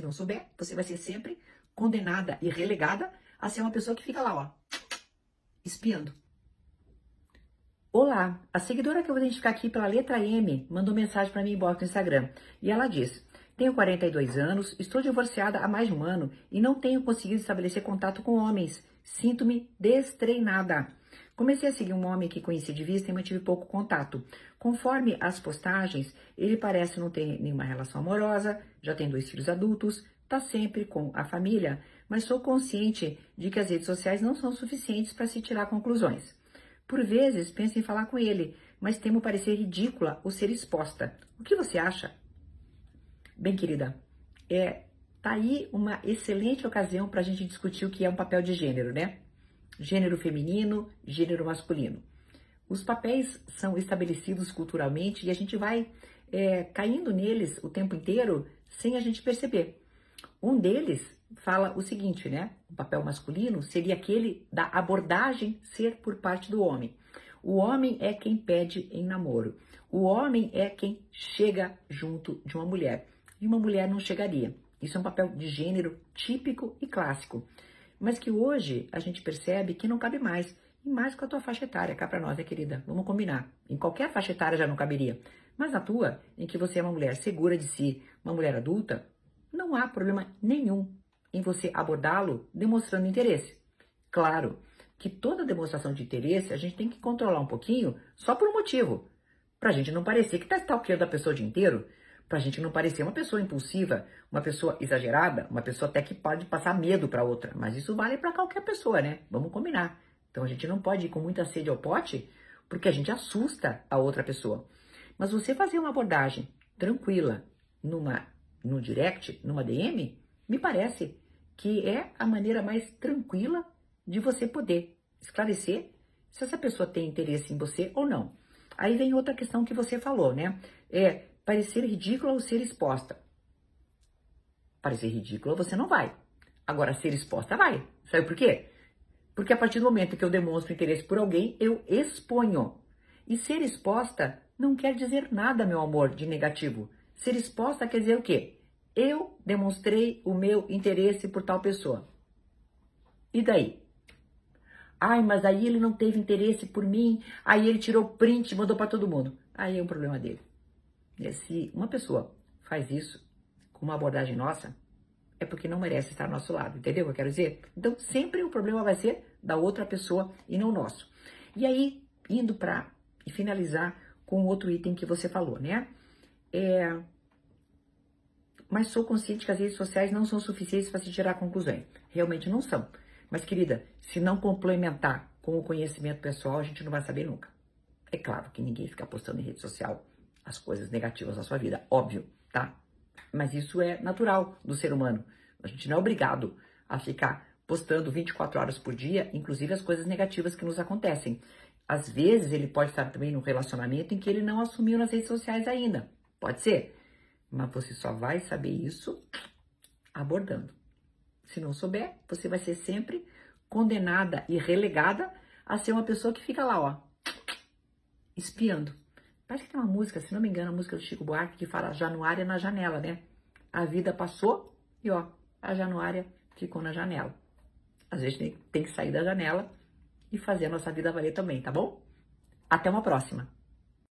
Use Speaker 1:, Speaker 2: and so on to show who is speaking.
Speaker 1: Se não souber, você vai ser sempre condenada e relegada a ser uma pessoa que fica lá, ó, espiando. Olá, a seguidora que eu vou identificar aqui pela letra M mandou mensagem para mim inbox no Instagram e ela diz: Tenho 42 anos, estou divorciada há mais de um ano e não tenho conseguido estabelecer contato com homens. Sinto-me destreinada. Comecei a seguir um homem que conheci de vista e mantive pouco contato. Conforme as postagens, ele parece não ter nenhuma relação amorosa, já tem dois filhos adultos, está sempre com a família, mas sou consciente de que as redes sociais não são suficientes para se tirar conclusões. Por vezes penso em falar com ele, mas temo parecer ridícula ou ser exposta. O que você acha? Bem, querida, é tá aí uma excelente ocasião para a gente discutir o que é um papel de gênero, né? Gênero feminino, gênero masculino. Os papéis são estabelecidos culturalmente e a gente vai é, caindo neles o tempo inteiro sem a gente perceber. Um deles fala o seguinte, né? O papel masculino seria aquele da abordagem ser por parte do homem. O homem é quem pede em namoro. O homem é quem chega junto de uma mulher. E uma mulher não chegaria. Isso é um papel de gênero típico e clássico. Mas que hoje a gente percebe que não cabe mais. E mais com a tua faixa etária, cá pra nós, né, querida? Vamos combinar. Em qualquer faixa etária já não caberia. Mas na tua, em que você é uma mulher segura de si, uma mulher adulta, não há problema nenhum em você abordá-lo demonstrando interesse. Claro que toda demonstração de interesse a gente tem que controlar um pouquinho só por um motivo. Pra gente não parecer que tá stalkeando a pessoa o dia inteiro, pra gente não parecer uma pessoa impulsiva, uma pessoa exagerada, uma pessoa até que pode passar medo para outra. Mas isso vale para qualquer pessoa, né? Vamos combinar. Então a gente não pode ir com muita sede ao pote, porque a gente assusta a outra pessoa. Mas você fazer uma abordagem tranquila numa no direct, numa DM, me parece que é a maneira mais tranquila de você poder esclarecer se essa pessoa tem interesse em você ou não. Aí vem outra questão que você falou, né? É parecer ridícula ou ser exposta. Parecer ridícula você não vai. Agora, ser exposta vai. Sabe por quê? Porque a partir do momento que eu demonstro interesse por alguém, eu exponho. E ser exposta não quer dizer nada, meu amor, de negativo. Ser exposta quer dizer o quê? Eu demonstrei o meu interesse por tal pessoa. E daí? Ai, mas aí ele não teve interesse por mim, aí ele tirou print mandou para todo mundo. Aí é um problema dele. E se uma pessoa faz isso com uma abordagem nossa, é porque não merece estar ao nosso lado, entendeu o que eu quero dizer? Então, sempre o problema vai ser da outra pessoa e não nosso. E aí, indo para e finalizar com outro item que você falou, né? É, mas sou consciente que as redes sociais não são suficientes para se tirar conclusões. Realmente não são. Mas, querida, se não complementar com o conhecimento pessoal, a gente não vai saber nunca. É claro que ninguém fica postando em rede social as coisas negativas da sua vida, óbvio, tá? Mas isso é natural do ser humano. A gente não é obrigado a ficar postando 24 horas por dia, inclusive as coisas negativas que nos acontecem. Às vezes ele pode estar também num relacionamento em que ele não assumiu nas redes sociais ainda. Pode ser. Mas você só vai saber isso abordando. Se não souber, você vai ser sempre condenada e relegada a ser uma pessoa que fica lá, ó, espiando. Parece que tem uma música, se não me engano, a música do Chico Buarque que fala Januária na janela, né? A vida passou e ó, a Januária ficou na janela. Às vezes tem, que sair da janela e fazer a nossa vida valer também, tá bom? Até uma próxima!